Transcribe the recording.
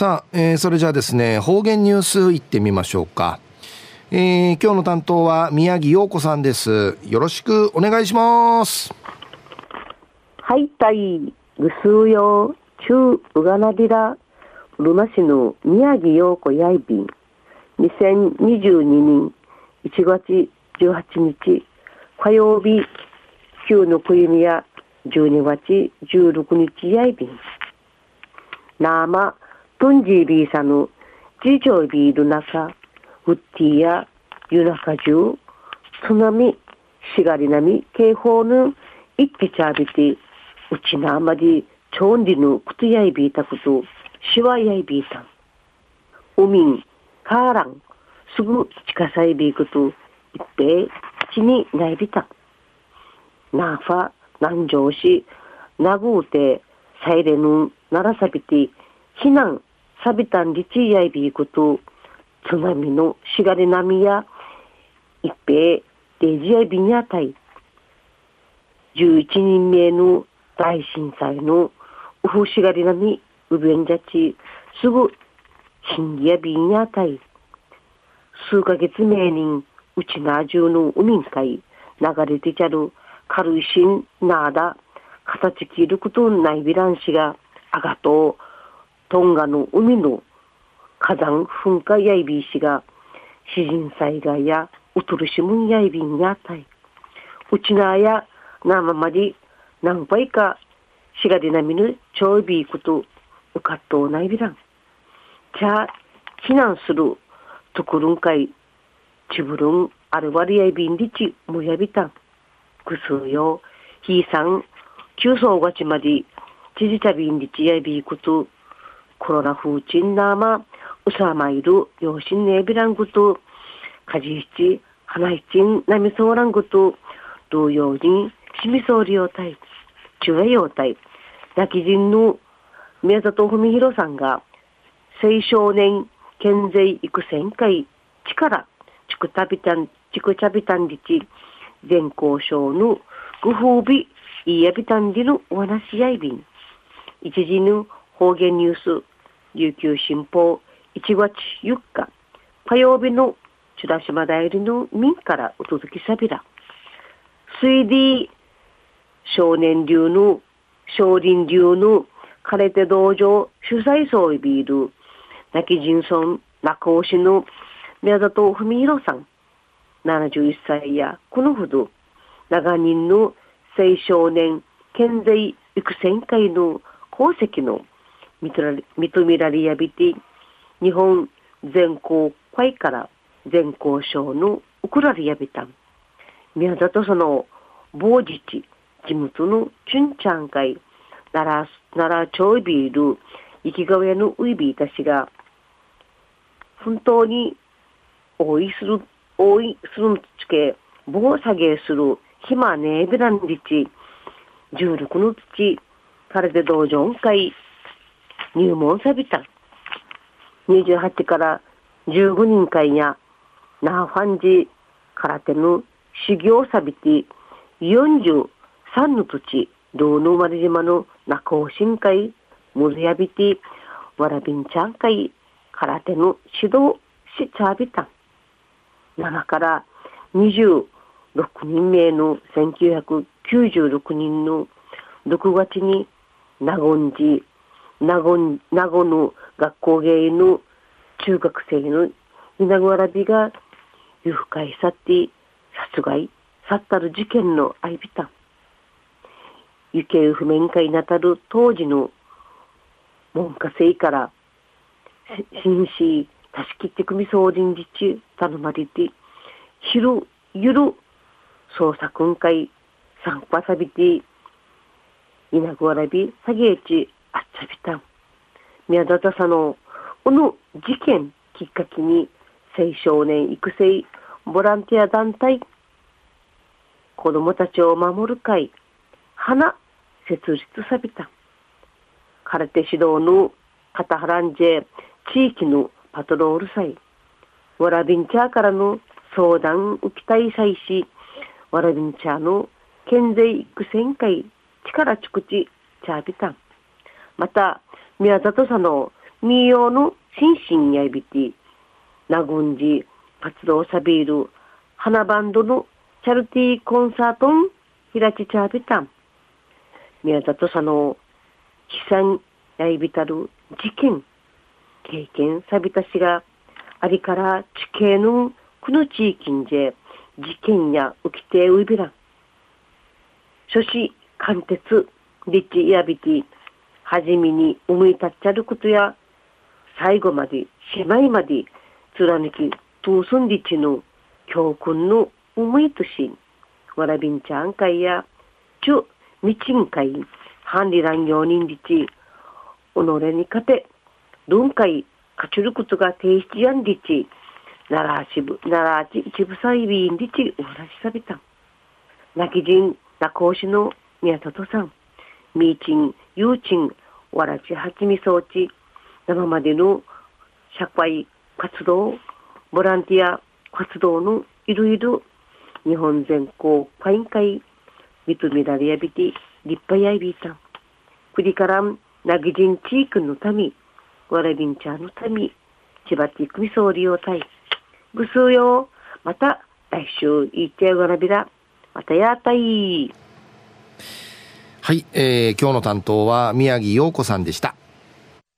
さあ、えー、それじゃあですね方言ニュースいってみましょうか、えー、今日の担当は宮城陽子さんです。よろしくお願いします。はいたいぐすうよ中うがなびらルナ市の宮城陽子やいびん2022年1月18日火曜日旧のくゆみや12月16日やいびんなまトンジービーサヌジジョイビールナカウッティやユナカジュ津波しがり波警報の一気ちゃびてうちなあまりちょんりぬくつやいびいたことしわやいびいた。んうみんかーらんすぐ近さいびいこといっぺいちにないびた。なあファ南城市なぐうてサイレヌならさびて避難さびたんりちやいびいこと津波のしがれ波や一平デジやいびにあたい11人目の大震災のうふしがり波うべんじゃちすぐ新やびにあたい数ヶ月前にうちなじゅうの海んかい流れてちゃる軽いしんなあだ形切ることないびらんしがあがとうトンガの海の火山噴火やいびいしが詩人災害やうとるしむんやいびんやたい。うちなやなままり何倍かしがりなみぬちょいびいことうかっとうないびらん。じゃあ避難するところんかいちぶるんあるわりやいびんりちむやびたん。ぐすよひいさん急走がちまでちじたびんりちやいびいことコロナ風鎮なま、うさまいる、養子ねびらんぐと、かじひち、花ひちん、なみそうらんぐと、同様に、しみそうりようたい、ちゅうえようたい、泣き人の宮里文弘さんが、青少年健全育成会力、ちくたびたん、ちくちゃびたんりち、全校省のご褒美、いやびたんりのお話やいびん。一時の方言ニュース、琉球新報1月4日火曜日のチュラ島代理の民からお届けさびら水利少年流の少林流の枯れて道場主催層ビール泣き人村中尾市の宮里文弘さん。71歳やこのほど長人の青少年健在育成会の功績の認められやびて、日本全校会から全校省の送られやびたん。宮里その某自治、地元のチュンチャン会、奈良、奈良町ビール、生きがやのウイビーたちが、本当に応いする、応いするのつけ、棒下げする、暇ねえびらんりち、十六の土、カルデ道場会、入門さびた。28から15人会や、ナー。ファンジ空手の修行さびて、43の土地、道の丸島の中尾新会、むずやびて、わらびんちゃん会、空手の指導しちゃびた。7から26人名の1996人の6月に、名言寺、名護名護の学校芸の中学生の稲子わらびが誘拐さって殺害さったる事件の相びた行方不明会なたる当時の文科生から紳士たしきって組総人事中頼まれて昼ゆる捜査訓会参加さびて稲子わらび下げちあっちゃびたん。宮田さの、この事件きっかけに、青少年育成ボランティア団体、子供たちを守る会、花、設立さびた。空手指導の肩はらんじ地域のパトロール祭、わらびんちゃーからの相談受けたい祭し、わらびんちゃーの県税育成会、力ちくち、ちゃびたん。また、宮里さんの民謡の心身やいびて、なぐんじ、活動さびる、花バンドのチャルティーコンサートン、ひらちちゃびたん。宮里さんの、悲惨やいびたる事件、経験さびたしが、ありから地形のこの地域に事件や浮きてういびらん。諸子、貫徹、立地やびて、はじめに思い立っちゃることや、最後まで、しまいまで、貫き、トーソンリチの教訓の思いとし、わらびんちゃん会や、ちゅ、みちん会、ハンリラン用人リチ、己に勝て、論会、勝ちることが提出やんリチ、奈良支部、奈良一部裁員リチ、お話しさびた。泣き人、中押しの宮里さん、ミーチン、ユーチン、わらちはちみ装置、生までの社会活動、ボランティア活動のいろいろ日本全国会員会認められやびて立派やいびいた。国からんなぎじん地域のため、わらびんちゃんのため、千葉ティクミソーリオタイ。ぐすうよ。また来週いってやがなびら。またやったい。はい、えー、今日の担当は宮城洋子さんでした。